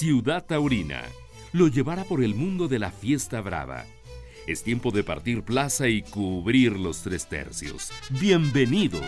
Ciudad Taurina lo llevará por el mundo de la fiesta brava. Es tiempo de partir plaza y cubrir los tres tercios. Bienvenidos.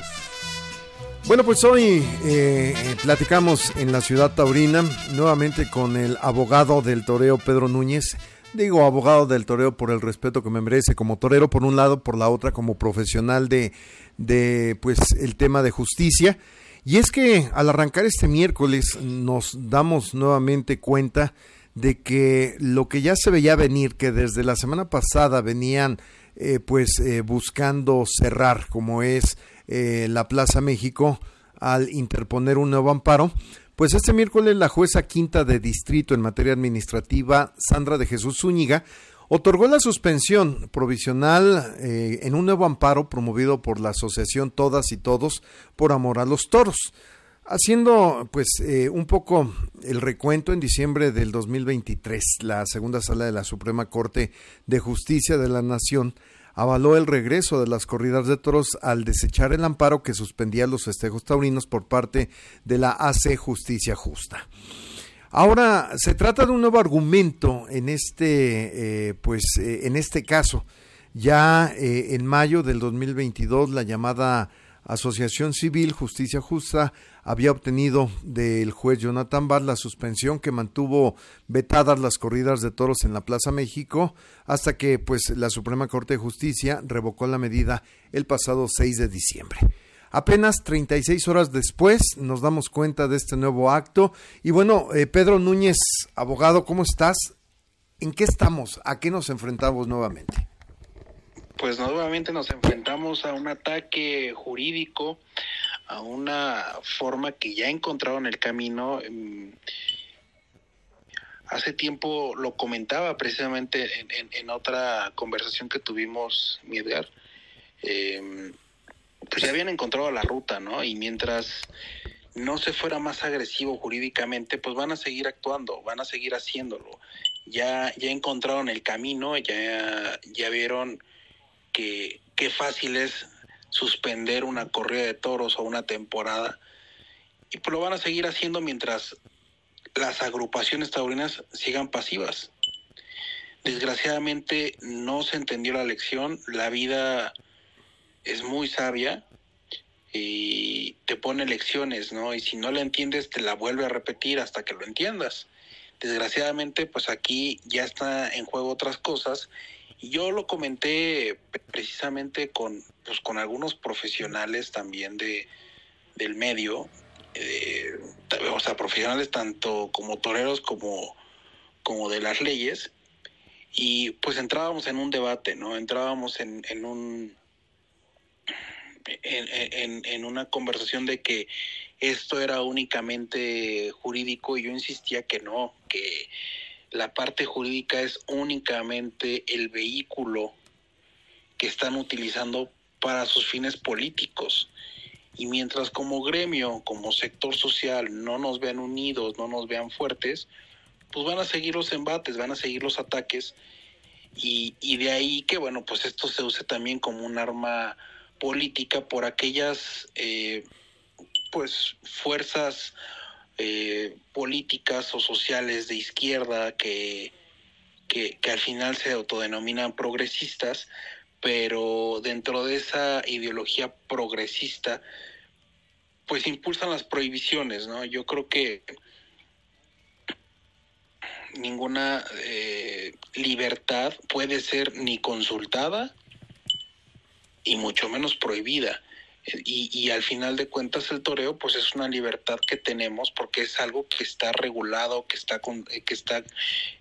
Bueno, pues hoy eh, eh, platicamos en la ciudad taurina nuevamente con el abogado del toreo Pedro Núñez. Digo abogado del toreo por el respeto que me merece como torero por un lado, por la otra como profesional de, de pues el tema de justicia. Y es que al arrancar este miércoles nos damos nuevamente cuenta de que lo que ya se veía venir, que desde la semana pasada venían eh, pues eh, buscando cerrar, como es eh, la Plaza México, al interponer un nuevo amparo, pues este miércoles la jueza quinta de distrito en materia administrativa, Sandra de Jesús Zúñiga, otorgó la suspensión provisional eh, en un nuevo amparo promovido por la asociación Todas y Todos por Amor a los Toros. Haciendo pues eh, un poco el recuento en diciembre del 2023, la segunda sala de la Suprema Corte de Justicia de la Nación avaló el regreso de las corridas de toros al desechar el amparo que suspendía los festejos taurinos por parte de la AC Justicia Justa. Ahora se trata de un nuevo argumento en este, eh, pues, eh, en este caso. Ya eh, en mayo del 2022 la llamada Asociación Civil Justicia Justa había obtenido del juez Jonathan Barr la suspensión que mantuvo vetadas las corridas de toros en la Plaza México hasta que pues la Suprema Corte de Justicia revocó la medida el pasado 6 de diciembre. Apenas 36 horas después nos damos cuenta de este nuevo acto. Y bueno, eh, Pedro Núñez, abogado, ¿cómo estás? ¿En qué estamos? ¿A qué nos enfrentamos nuevamente? Pues nuevamente nos enfrentamos a un ataque jurídico, a una forma que ya encontraron el camino. Mm, hace tiempo lo comentaba precisamente en, otra conversación que tuvimos, mi Edgar. Eh, pues ya habían encontrado la ruta, ¿no? Y mientras no se fuera más agresivo jurídicamente, pues van a seguir actuando, van a seguir haciéndolo. Ya, ya encontraron el camino, ya, ya vieron que qué fácil es suspender una corrida de toros o una temporada. Y pues lo van a seguir haciendo mientras las agrupaciones taurinas sigan pasivas. Desgraciadamente no se entendió la lección, la vida es muy sabia y te pone lecciones, ¿no? Y si no la entiendes, te la vuelve a repetir hasta que lo entiendas. Desgraciadamente, pues aquí ya está en juego otras cosas. Y yo lo comenté precisamente con, pues, con algunos profesionales también de, del medio, eh, o sea, profesionales tanto como toreros como, como de las leyes. Y pues entrábamos en un debate, ¿no? Entrábamos en, en un en, en, una conversación de que esto era únicamente jurídico y yo insistía que no, que la parte jurídica es únicamente el vehículo que están utilizando para sus fines políticos. Y mientras como gremio, como sector social, no nos vean unidos, no nos vean fuertes, pues van a seguir los embates, van a seguir los ataques. Y, y de ahí que, bueno, pues esto se use también como un arma política por aquellas eh, pues fuerzas eh, políticas o sociales de izquierda que, que, al final se autodenominan progresistas, pero dentro de esa ideología progresista, pues impulsan las prohibiciones, ¿no? Yo creo que ninguna eh, libertad puede ser ni consultada y mucho menos prohibida. Y, y, al final de cuentas el toreo pues es una libertad que tenemos porque es algo que está regulado, que está, con, eh, que está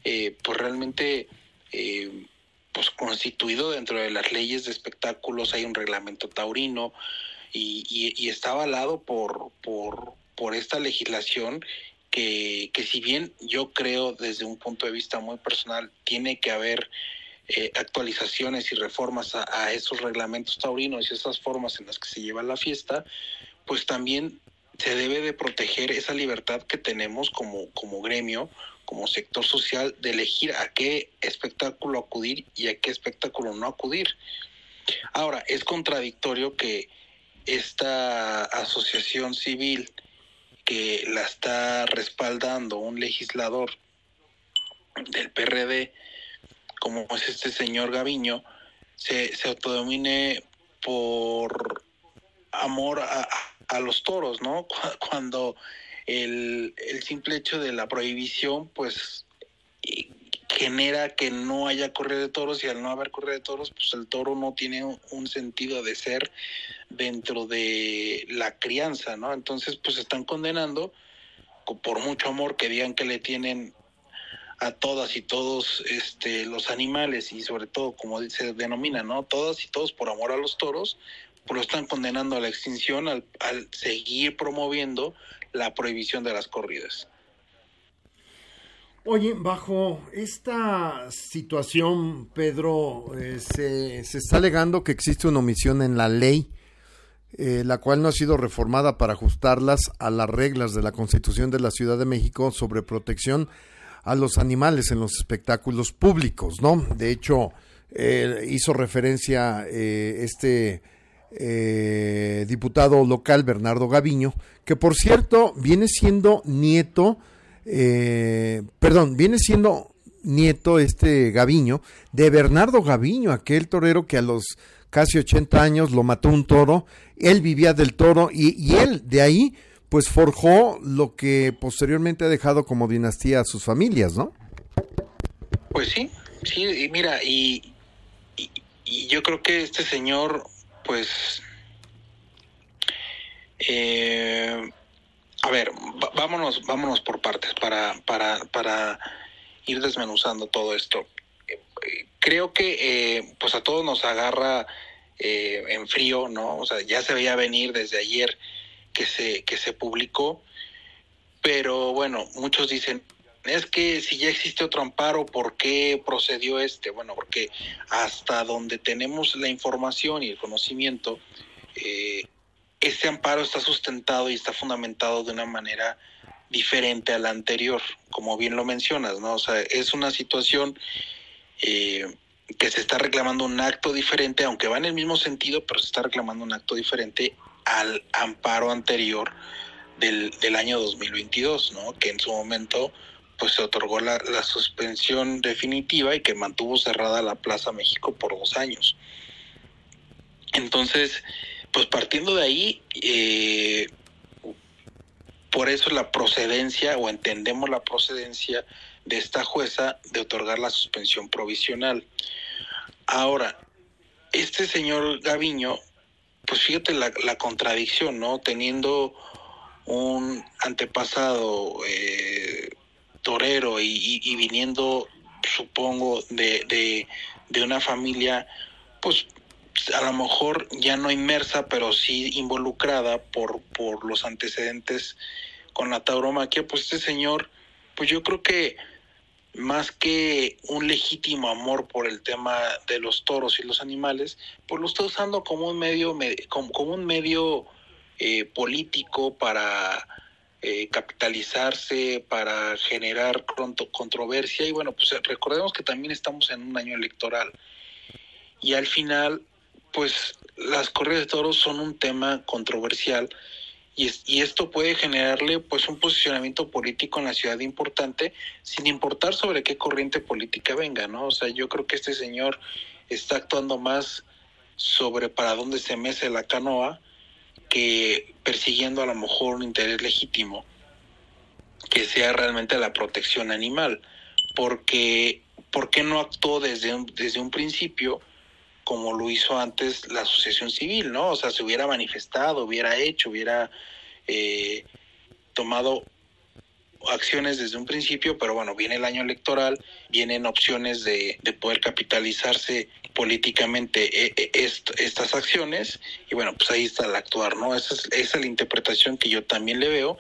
eh, pues realmente eh, pues constituido dentro de las leyes de espectáculos, hay un reglamento taurino y, y, está avalado por, por, por esta legislación que, que si bien yo creo desde un punto de vista muy personal tiene que haber eh, actualizaciones y reformas a, esos reglamentos taurinos y esas formas en las que se lleva la fiesta, pues también se debe de proteger esa libertad que tenemos como, como gremio, como sector social, de elegir a qué espectáculo acudir y a qué espectáculo no acudir. Ahora, es contradictorio que esta asociación civil que la está respaldando un legislador del PRD, como es este señor Gaviño, se, se autodomine por amor a, a los toros, ¿no? Cuando el, el simple hecho de la prohibición, pues genera que no haya corrida de toros y al no haber corrida de toros, pues el toro no tiene un sentido de ser dentro de la crianza, ¿no? Entonces, pues están condenando por mucho amor que digan que le tienen a todas y todos este los animales y sobre todo como se denomina, ¿no? Todas y todos por amor a los toros, pues lo están condenando a la extinción al, seguir promoviendo la prohibición de las corridas. Oye, bajo esta situación, Pedro, eh, se, se, está alegando que existe una omisión en la ley, eh, la cual no ha sido reformada para ajustarlas a las reglas de la Constitución de la Ciudad de México sobre protección a los animales en los espectáculos públicos, ¿no? De hecho, eh, hizo referencia este diputado local, Bernardo Gaviño, que por cierto viene siendo nieto eh, perdón, viene siendo nieto este Gaviño de Bernardo Gaviño, aquel torero que a los casi 80 años lo mató un toro, él vivía del toro y, y él de ahí pues forjó lo que posteriormente ha dejado como dinastía a sus familias, ¿no? Pues sí, sí, y mira, y, y, yo creo que este señor, pues, eh, a ver, vámonos, vámonos por partes para, para, para ir desmenuzando todo esto. Creo que eh, pues a todos nos agarra eh, en frío, ¿no? O sea, ya se veía venir desde ayer que se, que se publicó, pero bueno, muchos dicen, es que si ya existe otro amparo, ¿por qué procedió este? Bueno, porque hasta donde tenemos la información y el conocimiento, eh, este amparo está sustentado y está fundamentado de una manera diferente a la anterior, como bien lo mencionas, ¿no? O sea, es una situación eh, que se está reclamando un acto diferente, aunque va en el mismo sentido, pero se está reclamando un acto diferente al amparo anterior del, del año 2022, ¿no? Que en su momento pues se otorgó la, la suspensión definitiva y que mantuvo cerrada la Plaza México por dos años. Entonces, pues partiendo de ahí, eh, por eso la procedencia o entendemos la procedencia de esta jueza de otorgar la suspensión provisional. Ahora, este señor Gaviño, pues fíjate la, la contradicción, ¿no? Teniendo un antepasado eh, torero y, y, viniendo, supongo, de, de, de una familia, pues a lo mejor ya no inmersa, pero sí involucrada por, por los antecedentes con la tauromaquia, pues este señor, pues yo creo que más que un legítimo amor por el tema de los toros y los animales, pues lo está usando como un medio, como, como un medio eh, político para eh, capitalizarse, para generar controversia. Y bueno, pues recordemos que también estamos en un año electoral. Y al final pues las corridas de toros son un tema controversial y, es, y, esto puede generarle pues un posicionamiento político en la ciudad importante sin importar sobre qué corriente política venga, ¿no? O sea, yo creo que este señor está actuando más sobre para dónde se mece la canoa que persiguiendo a lo mejor un interés legítimo que sea realmente la protección animal, porque ¿por qué no actuó desde un, desde un principio? Como lo hizo antes la asociación civil, ¿no? O sea, se hubiera manifestado, hubiera hecho, hubiera eh, tomado acciones desde un principio, pero bueno, viene el año electoral, vienen opciones de, de poder capitalizarse políticamente eh, eh, est estas acciones y bueno, pues ahí está el actuar, ¿no? Es, esa es la interpretación que yo también le veo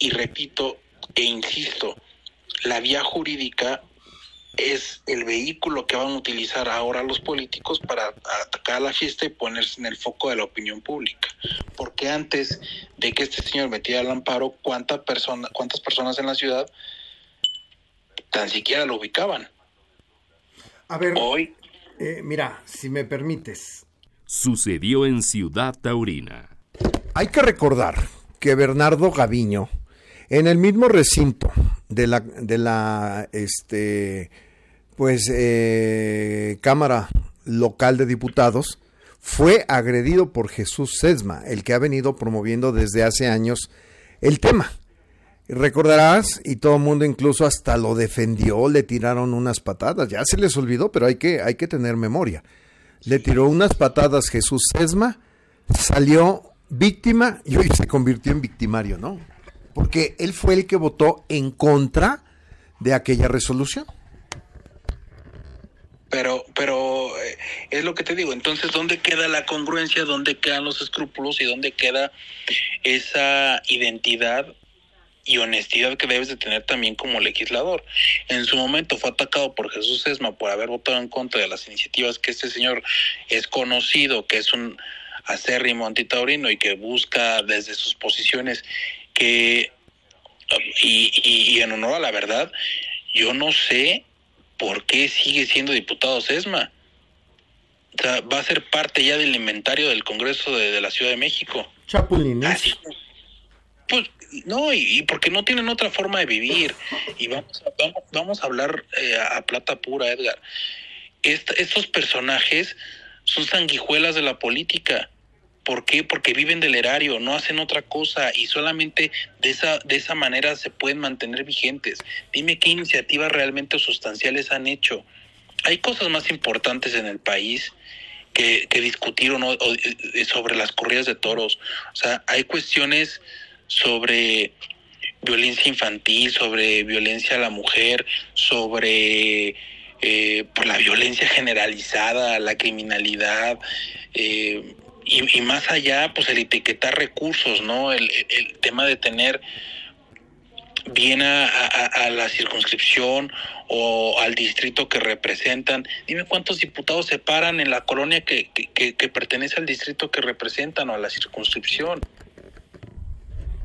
y repito e insisto, la vía jurídica es el vehículo que van a utilizar ahora los políticos para atacar la fiesta y ponerse en el foco de la opinión pública. Porque antes de que este señor metiera el amparo, ¿cuánta persona, ¿cuántas personas en la ciudad tan siquiera lo ubicaban? A ver, hoy. Eh, mira, si me permites. Sucedió en Ciudad Taurina. Hay que recordar que Bernardo Gaviño, en el mismo recinto de la, de la este, pues, eh, Cámara Local de Diputados, fue agredido por Jesús Sesma, el que ha venido promoviendo desde hace años el tema. Recordarás, y todo el mundo incluso hasta lo defendió, le tiraron unas patadas, ya se les olvidó, pero hay que, hay que tener memoria. Le tiró unas patadas Jesús Sesma, salió víctima y hoy se convirtió en victimario, ¿no? Porque él fue el que votó en contra de aquella resolución. Pero, pero eh, es lo que te digo. Entonces, ¿dónde queda la congruencia? ¿Dónde quedan los escrúpulos? ¿Y dónde queda esa identidad y honestidad que debes de tener también como legislador. En su momento fue atacado por Jesús Esma por haber votado en contra de las iniciativas que este señor es conocido, que es un acérrimo antitaurino y que busca desde sus posiciones y, y, en honor a la verdad, yo no sé por qué sigue siendo diputado Sesma. O sea, va a ser parte ya del inventario del Congreso de, la Ciudad de México. Chapulines. pues no, y, porque no tienen otra forma de vivir. Y vamos a, vamos, a hablar eh, a plata pura, Edgar. estos personajes son sanguijuelas de la política. ¿Por qué? Porque viven del erario, no hacen otra cosa y solamente de esa, de esa manera se pueden mantener vigentes. Dime qué iniciativas realmente sustanciales han hecho. Hay cosas más importantes en el país que, no eh, sobre las corridas de toros. O sea, hay cuestiones sobre violencia infantil, sobre violencia a la mujer, sobre eh, pues, la violencia generalizada, la criminalidad, eh, y, más allá, pues el etiquetar recursos, ¿no? El, tema de tener bien a, la circunscripción o al distrito que representan. Dime cuántos diputados se paran en la colonia que, que pertenece al distrito que representan o a la circunscripción.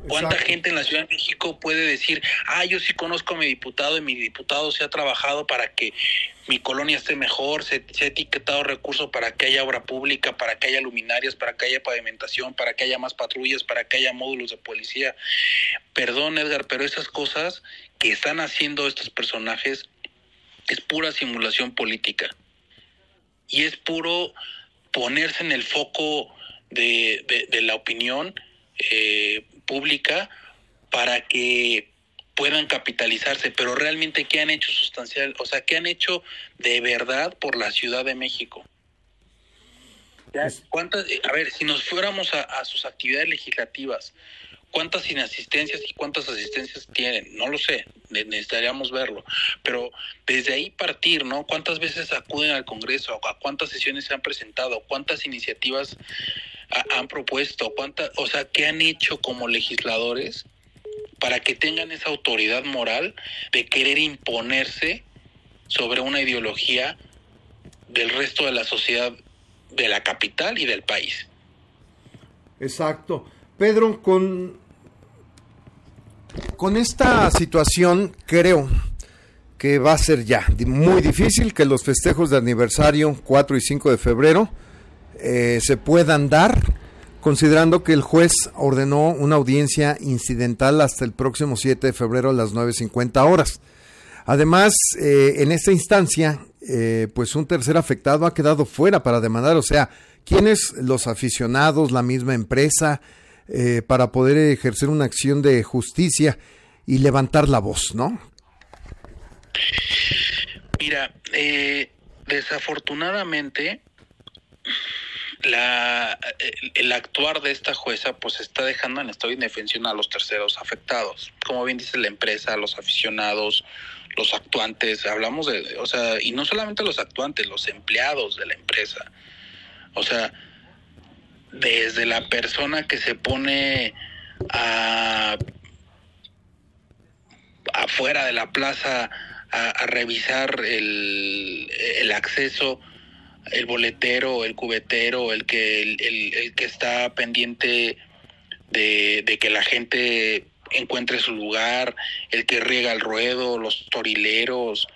¿Cuánta gente en la Ciudad de México puede decir, ah, yo sí conozco a mi diputado y mi diputado se ha trabajado para que mi colonia esté mejor, se, ha etiquetado recursos para que haya obra pública, para que haya luminarias, para que haya pavimentación, para que haya más patrullas, para que haya módulos de policía? Perdón, Edgar, pero esas cosas que están haciendo estos personajes es pura simulación política. Y es puro ponerse en el foco de, de la opinión eh, pública para que puedan capitalizarse, pero realmente qué han hecho sustancial, o sea, qué han hecho de verdad por la Ciudad de México. ¿Cuántas, a ver, si nos fuéramos a, sus actividades legislativas, ¿cuántas inasistencias y cuántas asistencias tienen? No lo sé, necesitaríamos verlo. Pero desde ahí partir, ¿no? ¿Cuántas veces acuden al Congreso? ¿A cuántas sesiones se han presentado? ¿Cuántas iniciativas han propuesto? ¿Cuántas, o sea, qué han hecho como legisladores para que tengan esa autoridad moral de querer imponerse sobre una ideología del resto de la sociedad de la capital y del país? Exacto. Pedro, con, con esta situación creo que va a ser ya muy difícil que los festejos de aniversario 4 y 5 de febrero eh, se puedan dar, considerando que el juez ordenó una audiencia incidental hasta el próximo 7 de febrero a las 9.50 horas. Además, eh, en esta instancia, eh, pues un tercer afectado ha quedado fuera para demandar, o sea, ¿quiénes los aficionados, la misma empresa, para poder ejercer una acción de justicia y levantar la voz, ¿no? Mira, desafortunadamente la, el, actuar de esta jueza pues está dejando en estado de indefensión a los terceros afectados. Como bien dice la empresa, los aficionados, los actuantes, hablamos de, o sea, y no solamente los actuantes, los empleados de la empresa. O sea, desde la persona que se pone a afuera de la plaza a, a revisar el, el acceso el boletero, el cubetero, el que, el, que está pendiente de, que la gente encuentre su lugar, el que riega el ruedo, los torileros,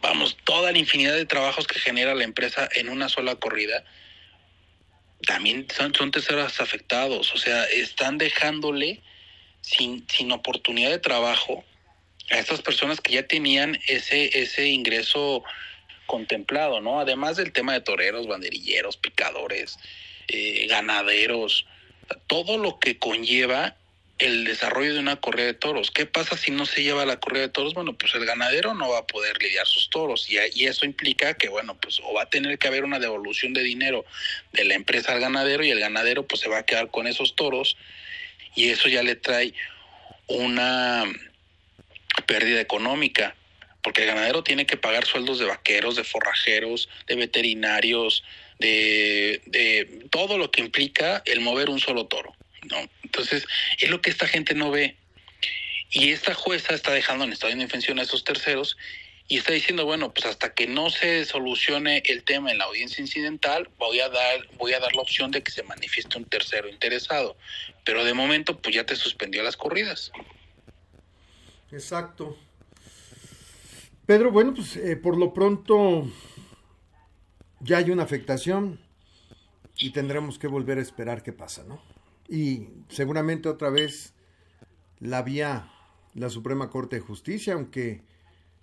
vamos, toda la infinidad de trabajos que genera la empresa en una sola corrida, también son, son terceros afectados, o sea, están dejándole sin, sin oportunidad de trabajo a estas personas que ya tenían ese, ese ingreso contemplado, ¿no? Además del tema de toreros, banderilleros, picadores, eh, ganaderos, todo lo que conlleva el desarrollo de una correa de toros. ¿Qué pasa si no se lleva la correa de toros? Bueno, pues el ganadero no va a poder lidiar sus toros y, y, eso implica que, bueno, pues o va a tener que haber una devolución de dinero de la empresa al ganadero y el ganadero pues se va a quedar con esos toros y eso ya le trae una pérdida económica porque el ganadero tiene que pagar sueldos de vaqueros, de forrajeros, de veterinarios, de, de todo lo que implica el mover un solo toro. ¿no? Entonces, es lo que esta gente no ve. Y esta jueza está dejando en estado de indefensión a esos terceros y está diciendo, bueno, pues hasta que no se solucione el tema en la audiencia incidental, voy a dar voy a dar la opción de que se manifieste un tercero interesado, pero de momento pues ya te suspendió las corridas. Exacto. Pedro, bueno, pues eh, por lo pronto ya hay una afectación y tendremos que volver a esperar qué pasa, ¿no? Y seguramente otra vez la vía la Suprema Corte de Justicia, aunque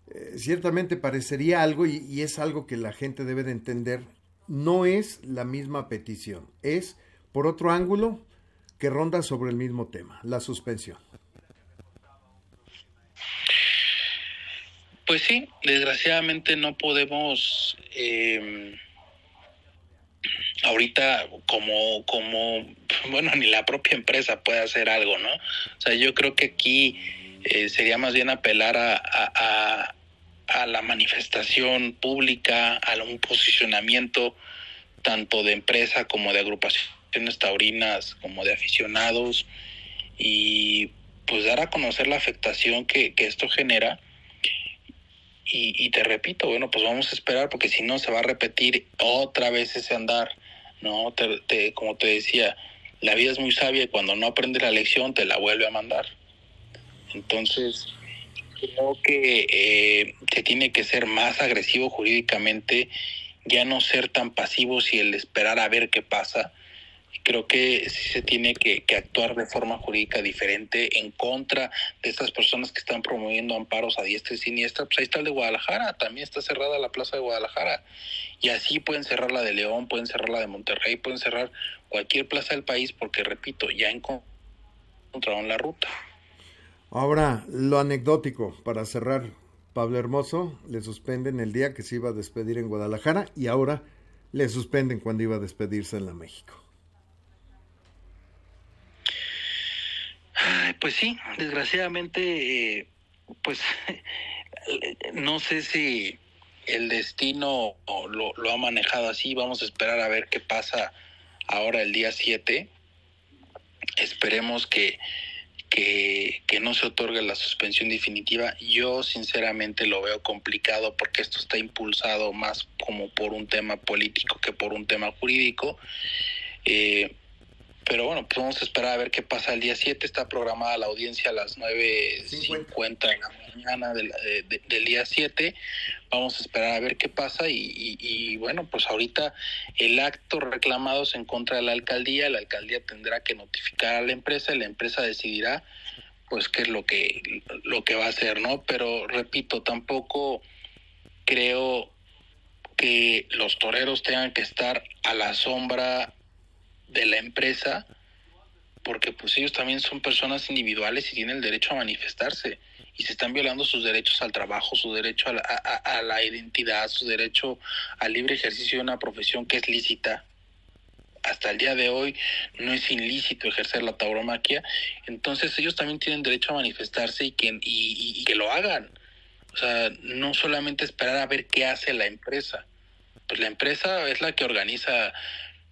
eh, ciertamente parecería algo y, y es algo que la gente debe de entender, no es la misma petición, es por otro ángulo que ronda sobre el mismo tema, la suspensión. Pues sí, desgraciadamente no podemos eh, ahorita como, como, bueno, ni la propia empresa puede hacer algo, ¿no? O sea, yo creo que aquí eh, sería más bien apelar a, a, la manifestación pública, a un posicionamiento tanto de empresa como de agrupaciones taurinas, como de aficionados, y pues dar a conocer la afectación que esto genera. Y, y, te repito, bueno, pues vamos a esperar porque si no se va a repetir otra vez ese andar ¿no? Te, como te decía, la vida es muy sabia y cuando no aprende la lección te la vuelve a mandar. Entonces, creo que eh, se tiene que ser más agresivo jurídicamente, ya no ser tan pasivos y el esperar a ver qué pasa. Creo que sí se tiene que, actuar de forma jurídica diferente en contra de estas personas que están promoviendo amparos a diestra y siniestra. Pues ahí está el de Guadalajara, también está cerrada la plaza de Guadalajara y así pueden cerrar la de León, pueden cerrar la de Monterrey, pueden cerrar cualquier plaza del país porque, repito, ya encontraron la ruta. Ahora, lo anecdótico, para cerrar, Pablo Hermoso le suspenden el día que se iba a despedir en Guadalajara y ahora le suspenden cuando iba a despedirse en la México. Pues sí, desgraciadamente, eh, pues no sé si el destino lo, ha manejado así. Vamos a esperar a ver qué pasa ahora el día 7. Esperemos que, que, que, no se otorgue la suspensión definitiva. Yo sinceramente lo veo complicado porque esto está impulsado más como por un tema político que por un tema jurídico. Eh, pero bueno, pues vamos a esperar a ver qué pasa el día 7. Está programada la audiencia a las 9.50 de la mañana del, de, del día 7. Vamos a esperar a ver qué pasa y, y, y, bueno, pues ahorita el acto reclamado es en contra de la alcaldía. La alcaldía tendrá que notificar a la empresa y la empresa decidirá pues qué es lo que, lo que va a hacer, ¿no? Pero repito, tampoco creo que los toreros tengan que estar a la sombra de la empresa, porque pues ellos también son personas individuales y tienen el derecho a manifestarse y se están violando sus derechos al trabajo, su derecho a la, a, a la identidad, su derecho al libre ejercicio de una profesión que es lícita. Hasta el día de hoy no es ilícito ejercer la tauromaquia, entonces ellos también tienen derecho a manifestarse y que, y, y, y que lo hagan. O sea, no solamente esperar a ver qué hace la empresa. Pues la empresa es la que organiza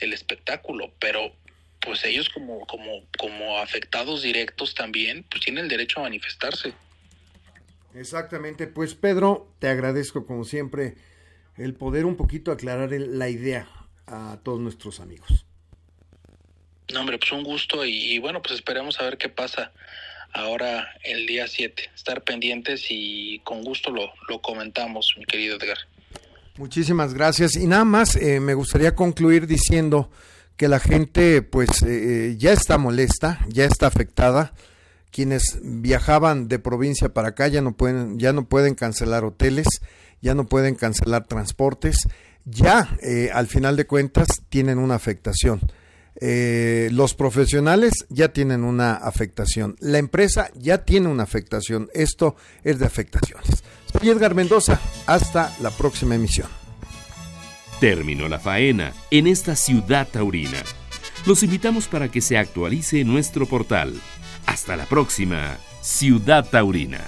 el espectáculo, pero pues ellos como, como, como afectados directos también, pues tienen el derecho a manifestarse. Exactamente, pues Pedro, te agradezco como siempre el poder un poquito aclarar la idea a todos nuestros amigos. No, hombre, pues un gusto y, y bueno, pues esperemos a ver qué pasa ahora el día 7. Estar pendientes y con gusto lo, lo comentamos, mi querido Edgar. Muchísimas gracias. Y nada más, eh, me gustaría concluir diciendo que la gente pues eh, ya está molesta, ya está afectada. Quienes viajaban de provincia para acá ya no pueden, ya no pueden cancelar hoteles, ya no pueden cancelar transportes, ya eh, al final de cuentas tienen una afectación. Eh, los profesionales ya tienen una afectación, la empresa ya tiene una afectación, esto es de afectaciones. Soy Edgar Mendoza, hasta la próxima emisión. Terminó la faena en esta ciudad taurina. Los invitamos para que se actualice nuestro portal. Hasta la próxima, Ciudad Taurina.